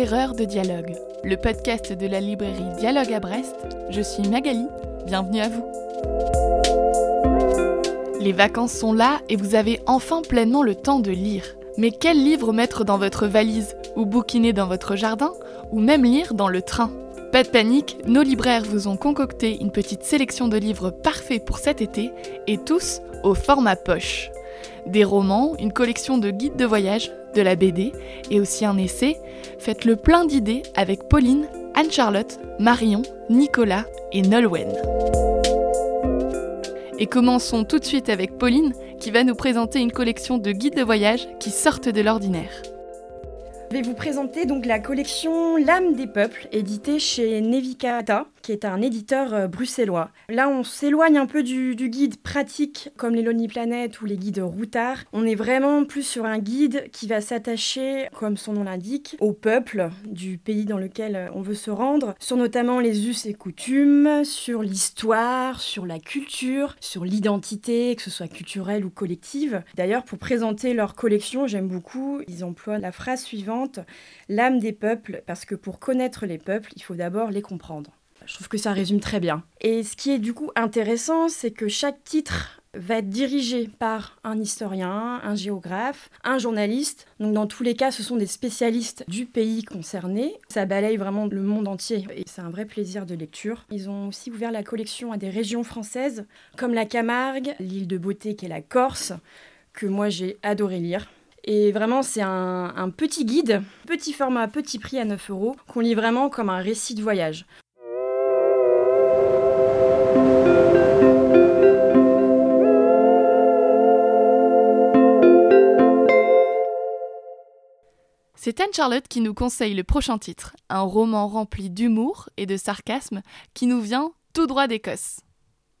de dialogue, le podcast de la librairie Dialogue à Brest. Je suis Magali, bienvenue à vous. Les vacances sont là et vous avez enfin pleinement le temps de lire. Mais quel livre mettre dans votre valise? Ou bouquiner dans votre jardin? Ou même lire dans le train? Pas de panique, nos libraires vous ont concocté une petite sélection de livres parfaits pour cet été et tous au format poche. Des romans, une collection de guides de voyage, de la BD et aussi un essai. Faites le plein d'idées avec Pauline, Anne-Charlotte, Marion, Nicolas et Nolwenn. Et commençons tout de suite avec Pauline qui va nous présenter une collection de guides de voyage qui sortent de l'ordinaire. Je vais vous présenter donc la collection L'âme des peuples, éditée chez Nevikata, qui est un éditeur euh, bruxellois. Là, on s'éloigne un peu du, guide pratique comme les Lonely Planet ou les guides routards. On est vraiment plus sur un guide qui va s'attacher, comme son nom l'indique, au peuple du pays dans lequel euh, on veut se rendre, sur notamment les us et coutumes, sur l'histoire, sur la culture, sur l'identité, que ce soit culturelle ou collective. D'ailleurs, pour présenter leur collection, j'aime beaucoup, ils emploient la phrase suivante, l'âme des peuples, parce que pour connaître les peuples, il faut d'abord les comprendre. Je trouve que ça résume très bien. Et ce qui est du coup intéressant, c'est que chaque titre va être dirigé par un historien, un géographe, un journaliste. Donc dans tous les cas, ce sont des spécialistes du pays concerné. Ça balaye vraiment le monde entier et c'est un vrai plaisir de lecture. Ils ont aussi ouvert la collection à des régions françaises comme la Camargue, l'île de beauté qui est la Corse, que moi j'ai adoré lire. Et vraiment, c'est un, petit guide, petit format, petit prix à 9 euros, qu'on lit vraiment comme un récit de voyage. C'est Anne-Charlotte qui nous conseille le prochain titre, un roman rempli d'humour et de sarcasme qui nous vient tout droit d'Écosse.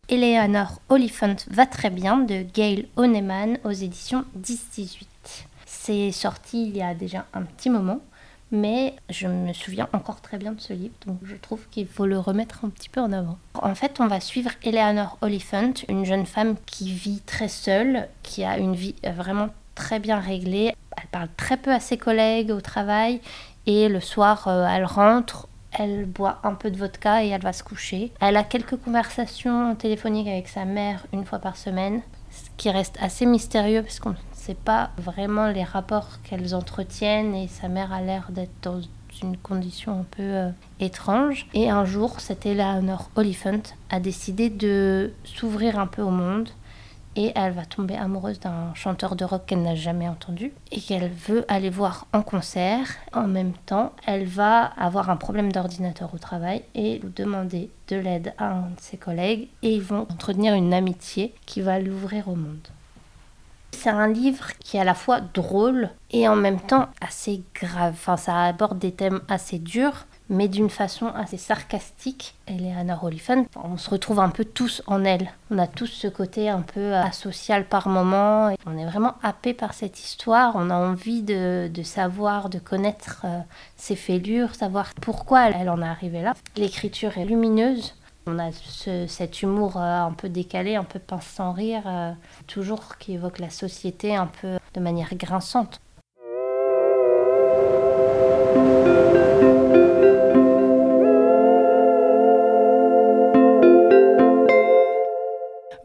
Eleanor Oliphant va très bien de Gail Honeyman aux éditions 10-18. C'est sorti il y a déjà un petit moment, mais je me souviens encore très bien de ce livre, donc je trouve qu'il faut le remettre un petit peu en avant. En fait, on va suivre Eleanor Oliphant, une jeune femme qui vit très seule, qui a une vie vraiment très bien réglée. Elle parle très peu à ses collègues au travail et le soir, euh, elle rentre, elle boit un peu de vodka et elle va se coucher. Elle a quelques conversations téléphoniques avec sa mère une fois par semaine, ce qui reste assez mystérieux parce qu'on ne sait pas vraiment les rapports qu'elles entretiennent et sa mère a l'air d'être dans une condition un peu euh, étrange. Et un jour, cette Eleanor Oliphant a décidé de s'ouvrir un peu au monde et elle va tomber amoureuse d'un chanteur de rock qu'elle n'a jamais entendu et qu'elle veut aller voir en concert. En même temps, elle va avoir un problème d'ordinateur au travail et demander de l'aide à un de ses collègues et ils vont entretenir une amitié qui va l'ouvrir au monde. C'est un livre qui est à la fois drôle et en même temps assez grave. Enfin, ça aborde des thèmes assez durs, mais d'une façon assez sarcastique. Anna Oliphant. On se retrouve un peu tous en elle. On a tous ce côté un peu asocial par moment. on est vraiment happé par cette histoire. On a envie de, savoir, de connaître euh, ses fêlures, savoir pourquoi elle en est arrivée là. L'écriture est lumineuse. On a cet humour euh, un peu décalé, un peu pince sans rire, euh, toujours qui évoque la société un peu de manière grinçante.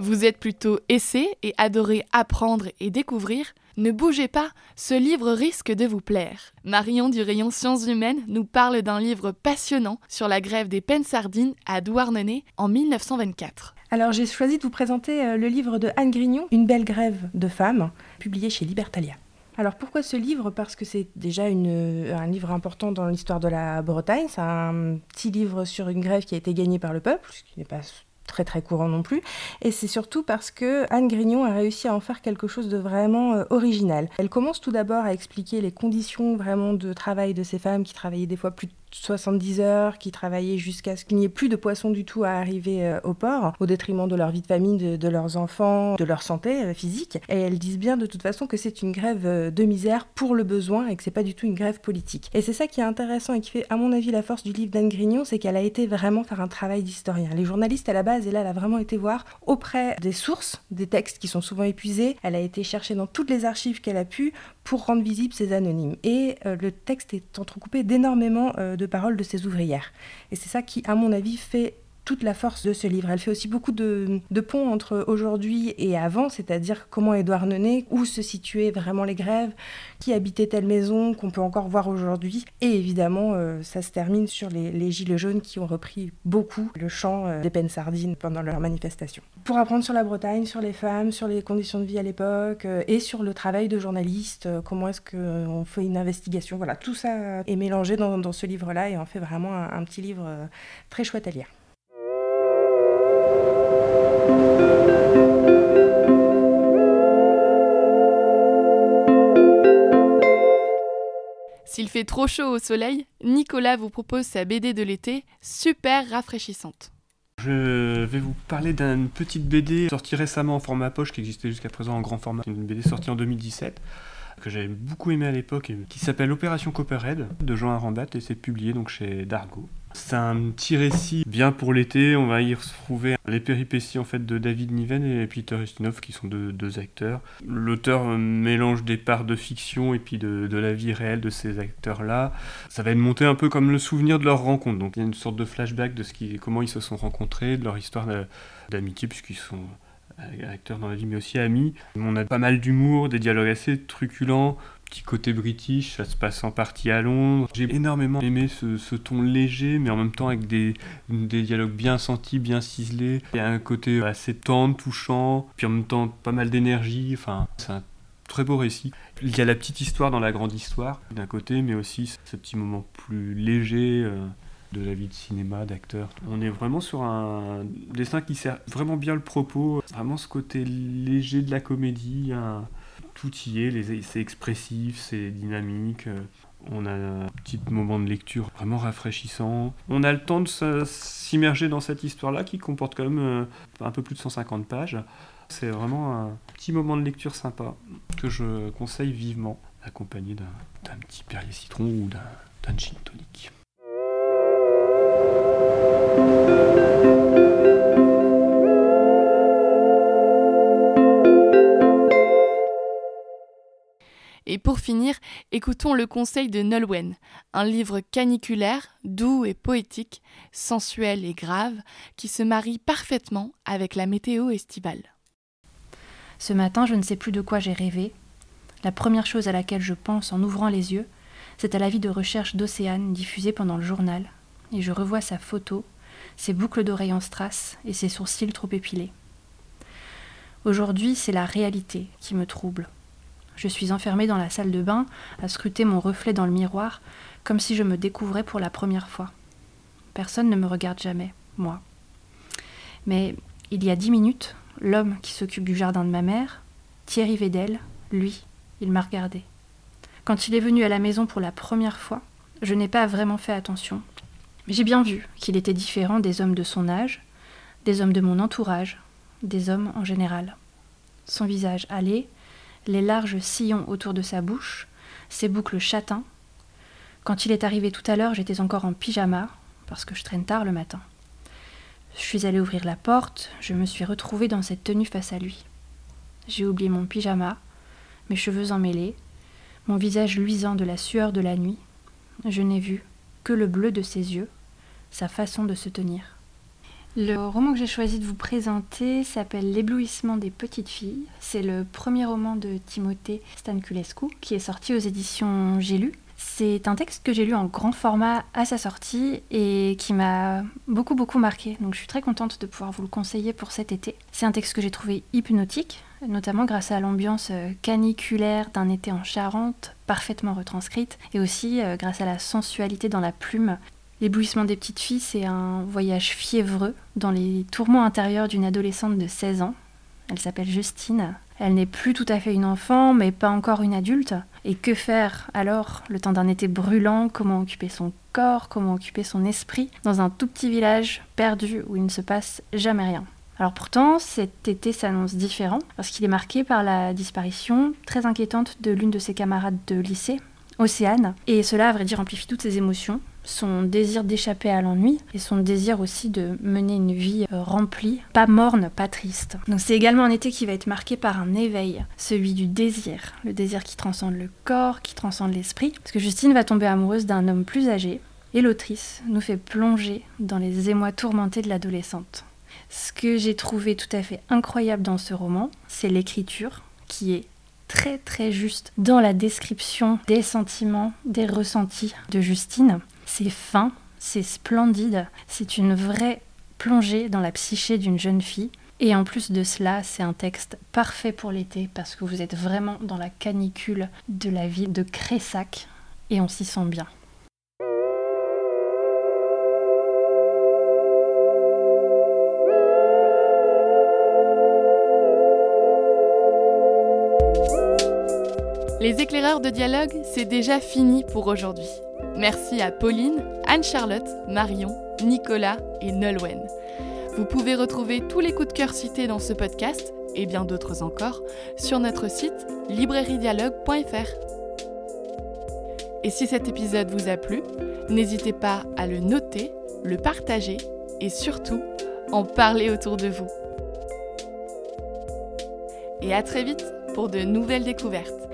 Vous êtes plutôt essai et adorez apprendre et découvrir, ne bougez pas, ce livre risque de vous plaire. Marion du rayon Sciences humaines nous parle d'un livre passionnant sur la grève des peines sardines à Douarnenez en 1924. Alors j'ai choisi de vous présenter euh, le livre de Anne Grignon, Une belle grève de femmes, publié chez Libertalia. Alors pourquoi ce livre? Parce que c'est déjà un livre important dans l'histoire de la Bretagne. C'est un petit livre sur une grève qui a été gagnée par le peuple, ce qui n'est pas très très courant non plus. Et c'est surtout parce que Anne Grignon a réussi à en faire quelque chose de vraiment euh, original. Elle commence tout d'abord à expliquer les conditions vraiment de travail de ces femmes qui travaillaient des fois plus 70 heures, qui travaillaient jusqu'à ce qu'il n'y ait plus de poissons du tout à arriver euh, au port, au détriment de leur vie de famille, de, leurs enfants, de leur santé euh, physique. Et elles disent bien de toute façon que c'est une grève euh, de misère pour le besoin et que c'est pas du tout une grève politique. Et c'est ça qui est intéressant et qui fait, à mon avis, la force du livre d'Anne Grignon, c'est qu'elle a été vraiment faire un travail d'historien. Les journalistes à la base, et là, elle a vraiment été voir auprès des sources, des textes qui sont souvent épuisés. Elle a été chercher dans toutes les archives qu'elle a pu pour rendre visibles ces anonymes. Et le texte est entrecoupé d'énormément de paroles de ces ouvrières. Et c'est ça qui, à mon avis, fait toute la force de ce livre. Elle fait aussi beaucoup de, ponts entre aujourd'hui et avant, c'est-à-dire comment Édouard Nenet, où se situaient vraiment les grèves, qui habitait telle maison qu'on peut encore voir aujourd'hui. Et évidemment, euh, ça se termine sur les, Gilets jaunes qui ont repris beaucoup le chant euh, des peines sardines pendant leur manifestation. Pour apprendre sur la Bretagne, sur les femmes, sur les conditions de vie à l'époque euh, et sur le travail de journaliste, comment est-ce qu'on fait une investigation, voilà, tout ça est mélangé dans, ce livre-là et en fait vraiment un petit livre très chouette à lire. S'il fait trop chaud au soleil, Nicolas vous propose sa BD de l'été, super rafraîchissante. Je vais vous parler d'une petite BD sortie récemment en format poche qui existait jusqu'à présent en grand format. Une BD sortie en 2017 que j'avais beaucoup aimé à l'époque qui s'appelle Opération Copperhead de Jean Arambat et c'est publié donc chez Dargo. C'est un petit récit bien pour l'été. On va y retrouver les péripéties en fait de David Niven et Peter Ustinov qui sont deux, acteurs. L'auteur mélange des parts de fiction et puis de, la vie réelle de ces acteurs-là. Ça va être monté un peu comme le souvenir de leur rencontre. Donc il y a une sorte de flashback de ce qui, comment ils se sont rencontrés, de leur histoire d'amitié puisqu'ils sont acteurs dans la vie mais aussi amis. On a pas mal d'humour, des dialogues assez truculents, petit côté british, ça se passe en partie à Londres. J'ai énormément aimé ce, ton léger, mais en même temps avec des, dialogues bien sentis, bien ciselés. Il y a un côté assez tendre, touchant, puis en même temps pas mal d'énergie. Enfin, c'est un très beau récit. Il y a la petite histoire dans la grande histoire, d'un côté, mais aussi ce petit moment plus léger. Euh, de la vie de cinéma, d'acteur. On est vraiment sur un dessin qui sert vraiment bien le propos, vraiment ce côté léger de la comédie, tout y est, c'est expressif, c'est dynamique. Euh, on a un petit moment de lecture vraiment rafraîchissant. On a le temps de s'immerger dans cette histoire-là qui comporte quand même euh, un peu plus de 150 pages. C'est vraiment un petit moment de lecture sympa que je conseille vivement, accompagné d'un petit Perrier citron ou d'un gin tonic. Et pour finir, écoutons le conseil de Nolwenn, un livre caniculaire, doux et poétique, sensuel et grave, qui se marie parfaitement avec la météo estivale. Ce matin, je ne sais plus de quoi j'ai rêvé. La première chose à laquelle je pense en ouvrant les yeux, c'est à la vie de recherche d'Océane diffusée pendant le journal, et je revois sa photo, ses boucles d'oreilles en strass et ses sourcils trop épilés. Aujourd'hui, c'est la réalité qui me trouble. Je suis enfermée dans la salle de bain, à scruter mon reflet dans le miroir, comme si je me découvrais pour la première fois. Personne ne me regarde jamais, moi. Mais il y a dix minutes, l'homme qui s'occupe du jardin de ma mère, Thierry Vedel, lui, il m'a regardé. Quand il est venu à la maison pour la première fois, je n'ai pas vraiment fait attention. J'ai bien vu qu'il était différent des hommes de son âge, des hommes de mon entourage, des hommes en général. Son visage allait, les larges sillons autour de sa bouche, ses boucles châtains. Quand il est arrivé tout à l'heure, j'étais encore en pyjama, parce que je traîne tard le matin. Je suis allée ouvrir la porte, je me suis retrouvée dans cette tenue face à lui. J'ai oublié mon pyjama, mes cheveux emmêlés, mon visage luisant de la sueur de la nuit. Je n'ai vu que le bleu de ses yeux, sa façon de se tenir. Le roman que j'ai choisi de vous présenter s'appelle L'éblouissement des petites filles. C'est le premier roman de Timothée Stanculescu qui est sorti aux éditions J'ai lu. C'est un texte que j'ai lu en grand format à sa sortie et qui m'a beaucoup beaucoup marqué. Donc je suis très contente de pouvoir vous le conseiller pour cet été. C'est un texte que j'ai trouvé hypnotique, notamment grâce à l'ambiance euh, caniculaire d'un été en Charente, parfaitement retranscrite, et aussi euh, grâce à la sensualité dans la plume L'éblouissement des petites filles, c'est un voyage fiévreux dans les tourments intérieurs d'une adolescente de 16 ans. Elle s'appelle Justine. Elle n'est plus tout à fait une enfant, mais pas encore une adulte. Et que faire alors? Le temps d'un été brûlant Comment occuper son corps Comment occuper son esprit? Dans un tout petit village perdu où il ne se passe jamais rien alors pourtant, cet été s'annonce différent parce qu'il est marqué par la disparition très inquiétante de l'une de ses camarades de lycée, Océane. Et cela, à vrai dire, amplifie toutes ses émotions son désir d'échapper à l'ennui et son désir aussi de mener une vie euh, remplie, pas morne, pas triste. Donc c'est également un été qui va être marqué par un éveil, celui du désir, le désir qui transcende le corps, qui transcende l'esprit, parce que Justine va tomber amoureuse d'un homme plus âgé, et l'autrice nous fait plonger dans les émois tourmentés de l'adolescente. Ce que j'ai trouvé tout à fait incroyable dans ce roman, c'est l'écriture, qui est très très juste dans la description des sentiments, des ressentis de Justine. C'est fin, c'est splendide, c'est une vraie plongée dans la psyché d'une jeune fille. Et en plus de cela, c'est un texte parfait pour l'été parce que vous êtes vraiment dans la canicule de la ville de Cressac et on s'y sent bien. Les éclaireurs de dialogue, c'est déjà fini pour aujourd'hui. Merci à Pauline, Anne-Charlotte, Marion, Nicolas et Nolwenn. Vous pouvez retrouver tous les coups de cœur cités dans ce podcast, et bien d'autres encore, sur notre site librairiedialogue.fr. Et si cet épisode vous a plu, n'hésitez pas à le noter, le partager et surtout en parler autour de vous. Et à très vite pour de nouvelles découvertes.